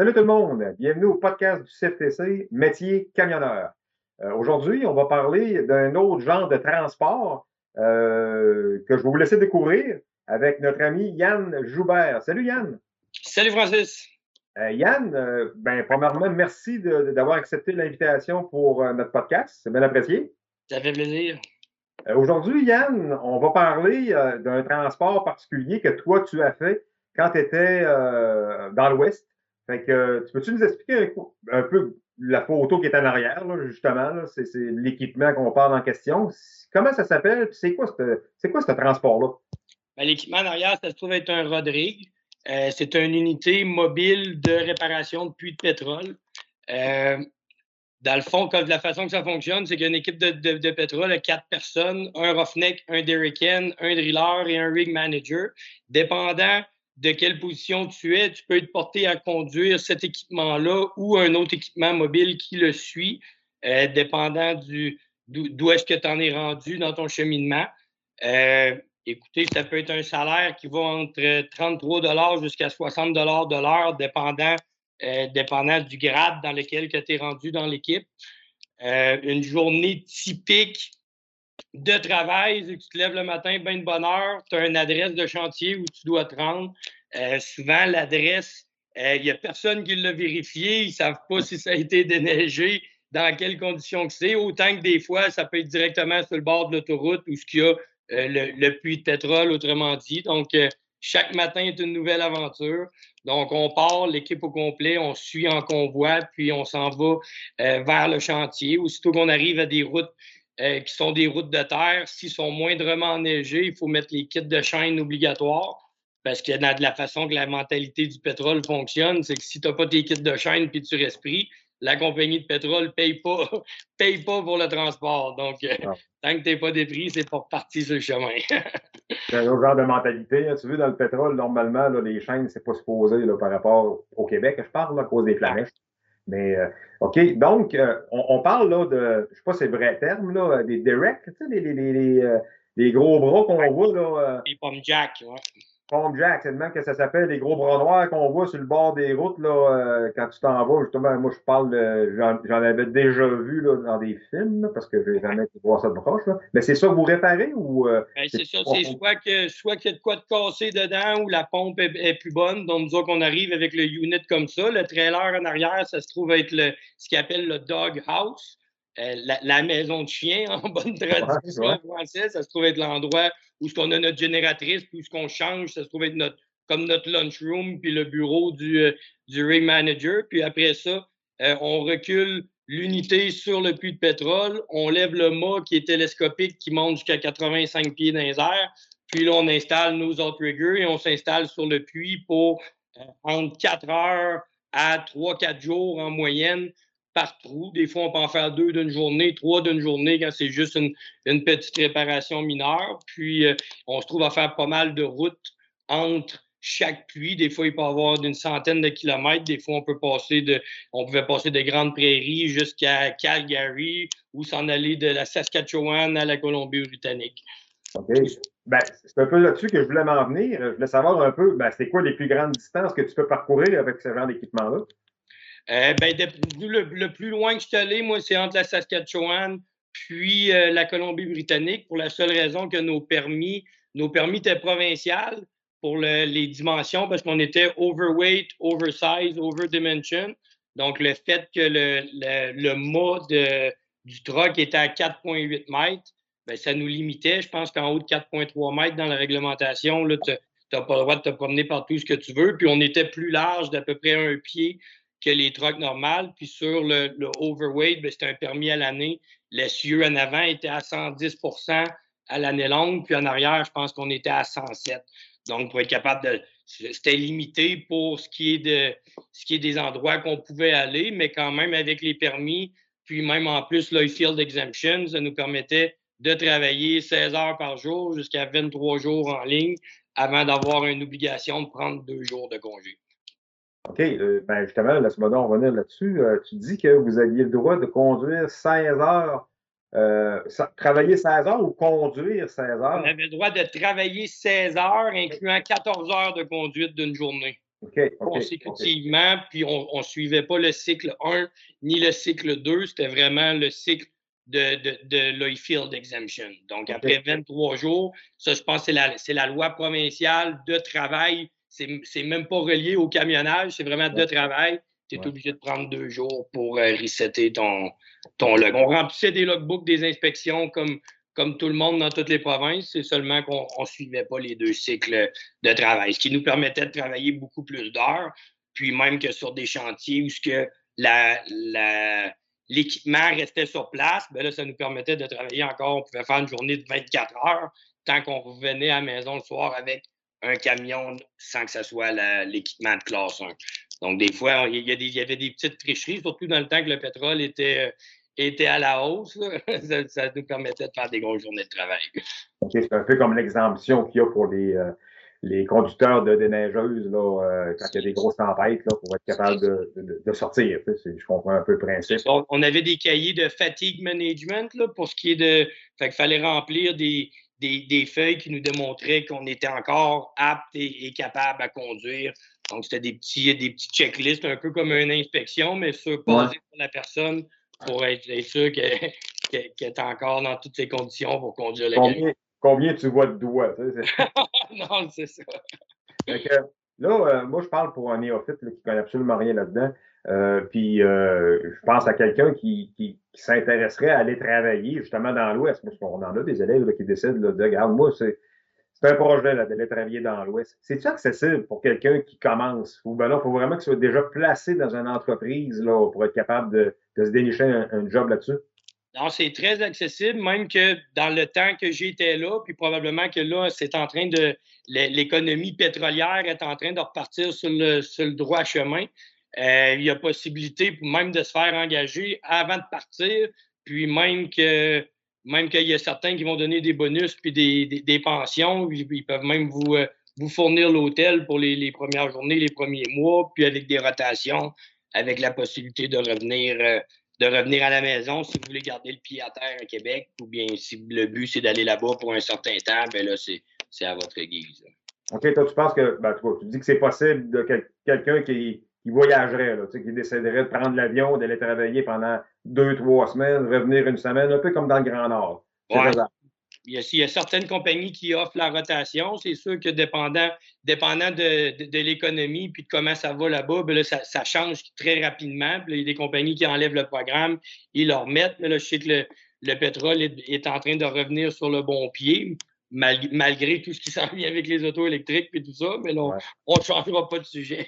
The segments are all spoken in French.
Salut tout le monde, bienvenue au podcast du CFTC Métier camionneur. Euh, aujourd'hui, on va parler d'un autre genre de transport euh, que je vais vous laisser découvrir avec notre ami Yann Joubert. Salut Yann. Salut Francis. Euh, Yann, ben, premièrement, merci d'avoir accepté l'invitation pour notre podcast. C'est bien apprécié. Ça fait plaisir. Aujourd'hui, Yann, on va parler d'un transport particulier que toi, tu as fait quand tu étais dans l'Ouest. Fait que, tu peux-tu nous expliquer un, peu la photo qui est en arrière, justement? c'est, l'équipement qu'on parle en question. Comment ça s'appelle? C'est quoi, ce transport-là? Ben, l'équipement en arrière, ça se trouve être un Rodrigue. Euh, c'est une unité mobile de réparation de puits de pétrole. Euh, dans le fond, comme la façon que ça fonctionne, c'est qu'il y a une équipe de, de, pétrole de quatre personnes, un roughneck, un derricken, un driller et un rig manager. Dépendant de quelle position tu es, tu peux être porté à conduire cet équipement-là ou un autre équipement mobile qui le suit, euh, dépendant d'où est-ce que tu en es rendu dans ton cheminement. Euh, écoutez, ça peut être un salaire qui va entre 33 jusqu'à 60 de l'heure, dépendant, euh, dépendant du grade dans lequel tu es rendu dans l'équipe. une journée typique de travail, tu te lèves le matin, bien de bonne heure, tu as une adresse de chantier où tu dois te rendre. Euh, souvent, l'adresse, il euh, n'y a personne qui l'a vérifié, ils ne savent pas si ça a été déneigé, dans quelles conditions que c'est, autant que des fois, ça peut être directement sur le bord de l'autoroute où il y a euh, le, puits de pétrole, autrement dit. Donc, chaque matin est une nouvelle aventure. Donc, on part, l'équipe au complet, on suit en convoi, puis on s'en va vers le chantier. Aussitôt qu'on arrive à des routes euh, qui sont des routes de terre, s'ils sont moindrement enneigés, il faut mettre les kits de chaîne obligatoires. Parce que de la façon que la mentalité du pétrole fonctionne, c'est que si tu n'as pas tes kits de chaîne puis tu respires, la compagnie de pétrole ne paye pas, paye pas pour le transport. Donc, euh, ah. tant que tu n'es pas dépris, c'est pour partir sur le chemin. c'est un autre genre de mentalité. Hein. Tu vois, dans le pétrole, normalement, les chaînes, c'est pas supposé là, par rapport au Québec, je parle, à cause des planètes. Mais, euh, OK, donc, euh, on, parle là de, je sais pas si c'est vrai terme, là, des directs, tu sais, les, les, les, euh, les, gros bras qu'on voit. Là, les pommes jack, ouais. Pompe Jack, c'est le même que ça s'appelle, les gros bras noirs qu'on voit sur le bord des routes là, euh, quand tu t'en vas. Justement, moi, je parle de. J'en avais déjà vu là, dans des films, parce que j'ai jamais été voir ça de proche. Là. Mais c'est ça que vous réparez ou. Euh, ben, c'est ça, c'est soit que soit qu'il y a de quoi de casser dedans ou la pompe est, plus bonne. Donc, nous autres, qu'on arrive avec le unit comme ça. Le trailer en arrière, ça se trouve être le, ce qu'ils appelle le dog house. Euh, la, maison de chien en bonne traduction française, ça se trouve être l'endroit où ce qu'on a notre génératrice, puis où ce qu'on change, ça se trouve être notre, comme notre lunchroom, puis le bureau du, euh, du ring manager. Puis après ça, euh, on recule l'unité sur le puits de pétrole, on lève le mât qui est télescopique, qui monte jusqu'à 85 pieds dans les airs. Puis là, on installe nos outriggers et on s'installe sur le puits pour entre 4 heures à 3-4 jours en moyenne par. Des fois, on peut en faire deux d'une journée, trois d'une journée quand c'est juste une, petite réparation mineure. Puis, euh, on se trouve à faire pas mal de routes entre chaque puits. Des fois, il peut y avoir d'une centaine de kilomètres. Des fois, on peut passer de, on pouvait passer de grandes prairies jusqu'à Calgary ou s'en aller de la Saskatchewan à la Colombie-Britannique. OK. Ben, c'est un peu là-dessus que je voulais m'en venir. Je voulais savoir un peu, ben, c'est quoi les plus grandes distances que tu peux parcourir avec ce genre d'équipement-là? Euh, ben, le, plus loin que je suis allé, moi, c'est entre la Saskatchewan puis euh, la Colombie-Britannique pour la seule raison que nos permis, nos permis étaient provinciaux pour les dimensions parce qu'on était overweight, oversize, overdimension. Donc, le fait que le, le, le mât du truck était à 4,8 mètres, ben, ça nous limitait. Je pense qu'en haut de 4,3 mètres dans la réglementation, tu n'as pas le droit de te promener partout ce que tu veux. Puis on était plus large d'à peu près un pied que les trucks normales. Puis sur le, overweight, ben, c'était un permis à l'année. L'essieu en avant était à 110% à l'année longue, puis en arrière, je pense qu'on était à 107. Donc, pour être capable de. C'était limité pour ce qui est de ce qui est des endroits qu'on pouvait aller, mais quand même avec les permis, puis même en plus, le field exemption, ça nous permettait de travailler 16 heures par jour jusqu'à 23 jours en ligne avant d'avoir une obligation de prendre deux jours de congé. OK, euh, ben justement, laisse-moi donc revenir là-dessus. Euh, tu dis que vous aviez le droit de conduire 16 heures, euh, travailler 16 heures ou conduire 16 heures? On avait le droit de travailler 16 heures, incluant 14 heures de conduite d'une journée. consécutivement, puis on ne suivait pas le cycle 1 ni le cycle 2, c'était vraiment le cycle de, de, de l'oilfield exemption. Donc, après 23 jours, ça, je pense que c'est la, loi provinciale de travail. C'est même pas relié au camionnage, c'est vraiment de travail. Tu es obligé de prendre deux jours pour euh, resetter ton, ton log. On remplissait des logbooks des inspections comme, comme tout le monde dans toutes les provinces, c'est seulement qu'on ne suivait pas les deux cycles de travail, ce qui nous permettait de travailler beaucoup plus d'heures, puis même que sur des chantiers où ce que la, l'équipement restait sur place, ben là, ça nous permettait de travailler encore. On pouvait faire une journée de 24 heures tant qu'on revenait à la maison le soir avec un camion sans que ce soit l'équipement de classe 1. Donc, des fois, il y, avait des petites tricheries, surtout dans le temps que le pétrole était, était à la hausse, ça, nous permettait de faire des grosses journées de travail. OK, c'est un peu comme l'exemption qu'il y a pour les, euh, les conducteurs de déneigeuses là, euh, quand il y a des grosses tempêtes là, pour être capable de, de, sortir. Je comprends un peu le principe. On avait des cahiers de fatigue management là, pour ce qui est de. Fait qu'il fallait remplir des, des, des, feuilles qui nous démontraient qu'on était encore apte et, capable à conduire. Donc, c'était des petits, des petits checklists, un peu comme une inspection, mais sur, basé sur la personne pour être, sûr qu'elle est encore dans toutes ses conditions pour conduire le combien, combien tu vois de doigts? non, c'est ça. là, euh, moi, je parle pour un néophyte qui ne connaît absolument rien là-dedans. Euh, puis, euh, je pense à quelqu'un qui, s'intéresserait à aller travailler justement dans l'Ouest. Parce qu'on en a des élèves qui décident de dire, regarde, moi, c'est un projet d'aller travailler dans l'Ouest. C'est-tu accessible pour quelqu'un qui commence? Ou ben là, il faut vraiment qu'il soit déjà placé dans une entreprise là, pour être capable de, de se dénicher un, job là-dessus? Non, c'est très accessible, même que dans le temps que j'étais là, puis probablement que là, c'est en train de. L'économie pétrolière est en train de repartir sur le, sur le droit chemin. Euh, il y a possibilité même de se faire engager avant de partir, puis même que même qu'il y a certains qui vont donner des bonus puis des, des, pensions, ils, peuvent même vous, euh, vous fournir l'hôtel pour les, premières journées, les premiers mois, puis avec des rotations avec la possibilité de revenir, euh, de revenir à la maison si vous voulez garder le pied à terre à Québec, ou bien si le but c'est d'aller là-bas pour un certain temps, bien là, c'est à votre guise. OK, toi, tu penses que ben, tu dis que c'est possible de quelqu'un qui, qui voyagerait, là, qui déciderait de prendre l'avion, d'aller travailler pendant deux, trois semaines, revenir une semaine, un peu comme dans le Grand Nord. Ouais. Il y, a, certaines compagnies qui offrent la rotation. C'est sûr que dépendant, dépendant de, de, l'économie puis de comment ça va là-bas, ben ça, ça, change très rapidement. il y a des compagnies qui enlèvent le programme, ils le remettent. Mais là, je sais que le, le pétrole est, en train de revenir sur le bon pied, malgré tout ce qui s'en vient avec les autos électriques et tout ça. Mais là, on ne changera pas de sujet.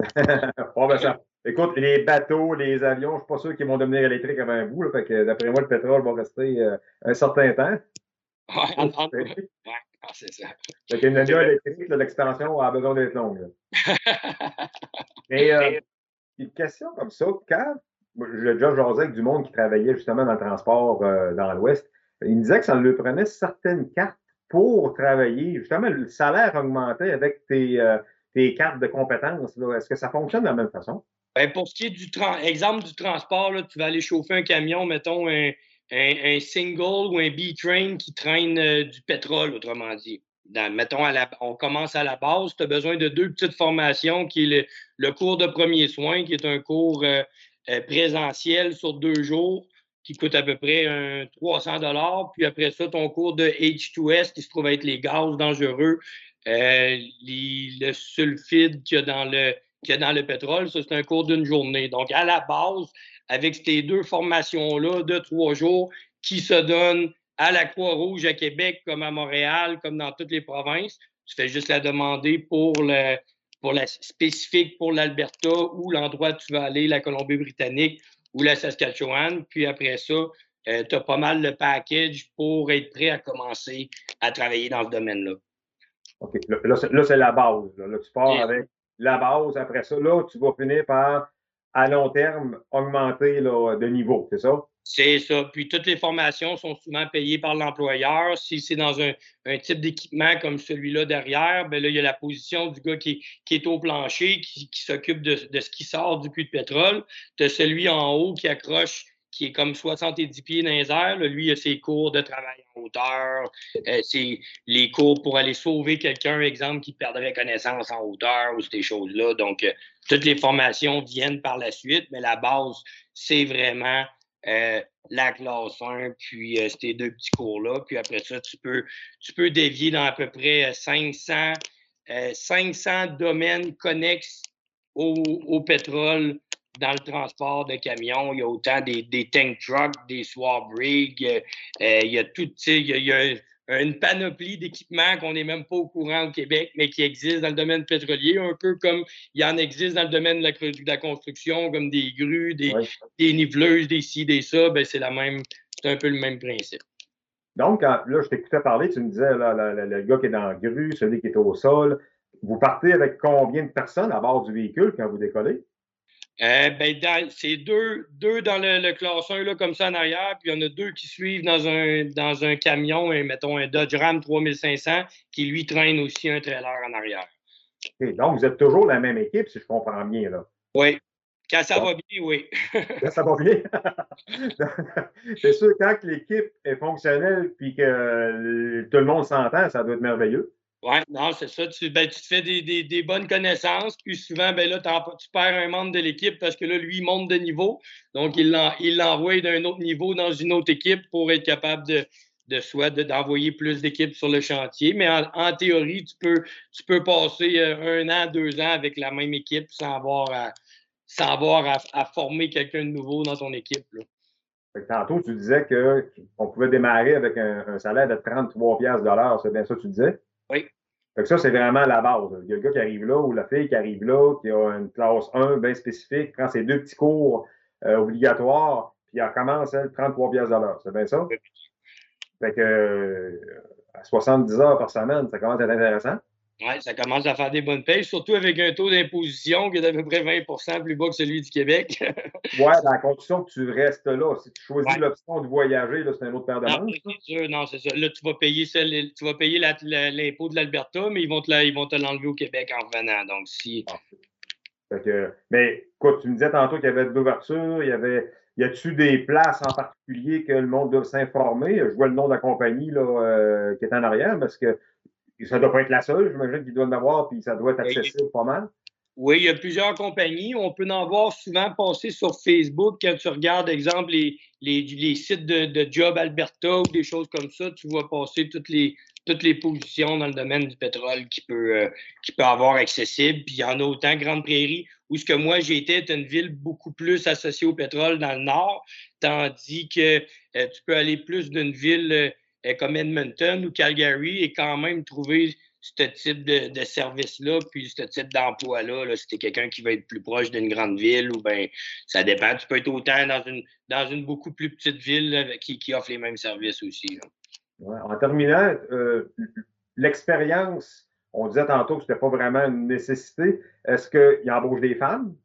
bon, ben ça, Écoute, les bateaux, les avions, je ne suis pas sûr qu'ils vont devenir électriques avant un bout. Là, fait que d'après moi, le pétrole va rester euh, un certain temps. Ouais, c'est ça. Fait qu'une ligne électrique, l'extension a besoin d'être longue. Mais euh, une question comme ça, quand j'ai déjà jasé avec du monde qui travaillait justement dans le transport euh, dans l'Ouest, il me disait que ça lui prenait certaines cartes pour travailler. Justement, le salaire augmentait avec tes, euh, tes cartes de compétences. Est-ce que ça fonctionne de la même façon? Ben, pour ce qui est du exemple du transport, là, tu vas aller chauffer un camion, mettons un, single ou un B-train qui traîne euh, du pétrole, autrement dit. mettons, on commence à la base, tu as besoin de deux petites formations, qui est le, cours de premier soin, qui est un cours euh, présentiel sur deux jours, qui coûte à peu près un 300 Puis après ça, ton cours de H2S, qui se trouve être les gaz dangereux, le sulfide qu'il y a dans le qu'il y a dans le pétrole, ça, c'est un cours d'une journée. Donc, à la base, avec ces deux formations-là de trois jours qui se donnent à la Croix-Rouge à Québec, comme à Montréal, comme dans toutes les provinces. Tu fais juste la demander pour, le, pour la spécifique pour l'Alberta ou l'endroit où tu vas aller, la Colombie-Britannique ou la Saskatchewan. Puis après ça, euh, tu as pas mal le package pour être prêt à commencer à travailler dans ce domaine-là. OK. Là, c'est la base. Là. tu pars avec la base. Après ça, là, tu vas finir par à long terme augmenter de niveau, c'est ça? C'est ça. Puis toutes les formations sont souvent payées par l'employeur. Si c'est dans un, type d'équipement comme celui-là derrière, bien là, il y a la position du gars qui, est au plancher, qui, s'occupe de, ce qui sort du puits de pétrole. Tu as celui en haut qui accroche qui est comme 70 pieds dans les airs. lui, il a ses cours de travail en hauteur. Euh, c'est les cours pour aller sauver quelqu'un, exemple, qui perdrait connaissance en hauteur ou ces choses-là. Donc, euh, toutes les formations viennent par la suite, mais la base, c'est vraiment euh, la classe 1, puis ces deux petits cours-là. Puis après ça, tu peux, tu peux dévier dans à peu près 500, 500 domaines connexes au, au pétrole dans le transport de camions. Il y a autant des, des tank trucks, des swab rigs. Euh, euh, il y a tout, il il y a une panoplie d'équipements qu'on n'est même pas au courant au Québec, mais qui existent dans le domaine pétrolier, un peu comme il y en existe dans le domaine de la, de la construction, comme des grues, des, des niveleuses, des ci, des ça. Ben, c'est la même, c'est un peu le même principe. Donc, là, je t'écoutais parler, tu me disais, là, le gars qui est dans la grue, celui qui est au sol. Vous partez avec combien de personnes à bord du véhicule quand vous décollez? Euh, ben, c'est deux, deux dans le, le classe 1, là, comme ça en arrière, puis il y en a deux qui suivent dans un, dans un camion, et, mettons un Dodge Ram 3500, qui lui traîne aussi un trailer en arrière. donc, vous êtes toujours la même équipe, si je comprends bien. Là. Oui. Quand ça va bien, oui. quand ça va bien. c'est sûr, quand l'équipe est fonctionnelle puis que tout le monde s'entend, ça doit être merveilleux. Oui, non, c'est ça. Tu, ben, tu te fais des, des, bonnes connaissances, puis souvent, ben là, tu perds un membre de l'équipe parce que là, lui, il monte de niveau. Donc, il l'envoie d'un autre niveau dans une autre équipe pour être capable de, de soit d'envoyer plus d'équipes sur le chantier. Mais en, théorie, tu peux, tu peux passer euh, un an, deux ans avec la même équipe sans avoir à, sans avoir à, former quelqu'un de nouveau dans ton équipe. Là. Tantôt, tu disais qu'on pouvait démarrer avec un, salaire de 33 pièces C'est bien ça que tu disais? Oui. Fait que ça, c'est vraiment la base. Il y a le gars qui arrive là ou la fille qui arrive là, qui a une classe 1 bien spécifique, prend ses deux petits cours euh, obligatoires, puis elle commence, elle, 33 pièces à l'heure. C'est bien ça? Fait que euh, à 70 heures par semaine, ça commence à être intéressant. Oui, ça commence à faire des bonnes payes, surtout avec un taux d'imposition qui est d'à peu près 20% plus bas que celui du Québec. oui, dans la condition que tu restes là. Si tu choisis l'option de voyager, c'est un autre paire de manches. Non, c'est ça. Là, tu vas payer, tu vas payer l'impôt de l'Alberta, mais ils vont te l'enlever au Québec en revenant. Donc, si. Ah. mais écoute, tu me disais tantôt qu'il y avait de l'ouverture, il y avait. Y a-tu des places en particulier que le monde doit s'informer? Je vois le nom de la compagnie là, euh, qui est en arrière parce que ça ne doit pas être la seule, j'imagine qu'il doit en avoir, puis ça doit être accessible pas mal. Oui, il y a plusieurs compagnies. On peut en voir souvent passer sur Facebook quand tu regardes, exemple, les, les, les sites de, de, Job Alberta ou des choses comme ça. Tu vois passer toutes les, toutes les positions dans le domaine du pétrole qui peut, euh, qui peut avoir accessible. Puis il y en a autant Grande Prairie, où ce que moi j'ai été est une ville beaucoup plus associée au pétrole dans le nord, tandis que euh, tu peux aller plus d'une ville. Euh, comme Edmonton ou Calgary et quand même trouver ce type de, service-là, puis ce type d'emploi-là, -là, si tu quelqu'un qui va être plus proche d'une grande ville, ou bien ça dépend. Tu peux être autant dans une, dans une beaucoup plus petite ville qui, qui, offre les mêmes services aussi. en terminant, euh, l'expérience, on disait tantôt que ce n'était pas vraiment une nécessité. Est-ce qu'il embauche des femmes?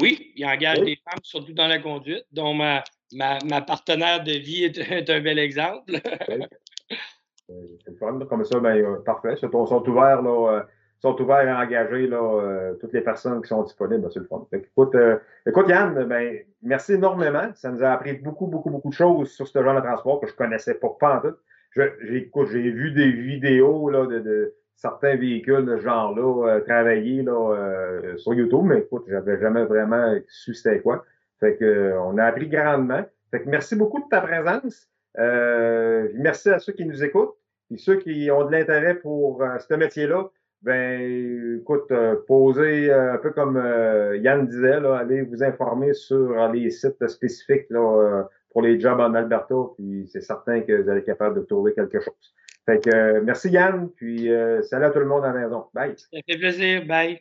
Oui, il engage des femmes, surtout dans la conduite, dont ma, ma, partenaire de vie est, un bel exemple. C'est fun, comme ça, ben, euh, parfait. Ils sont, ouverts, là, euh, sont ouverts à engager là, euh, toutes les personnes qui sont disponibles. Ben, c'est le fun. écoute, écoute, Yann, ben, merci énormément. Ça nous a appris beaucoup, beaucoup, beaucoup de choses sur ce genre de transport que je ne connaissais pas, pas en tout. J'ai vu des vidéos là, de, certains véhicules de ce genre-là travailler là, sur YouTube, mais écoute, j'avais jamais vraiment su c'était quoi. Fait que, euh, on a appris grandement. Fait que merci beaucoup de ta présence. Euh, merci à ceux qui nous écoutent. Et ceux qui ont de l'intérêt pour euh, ce métier-là, ben écoute, posez un peu comme Yann disait, là, allez vous informer sur les sites spécifiques là, pour les jobs en Alberta, puis c'est certain que vous allez être capable de trouver quelque chose. Fait que merci Yann, puis salut à tout le monde à la maison. Bye. Ça fait plaisir. Bye.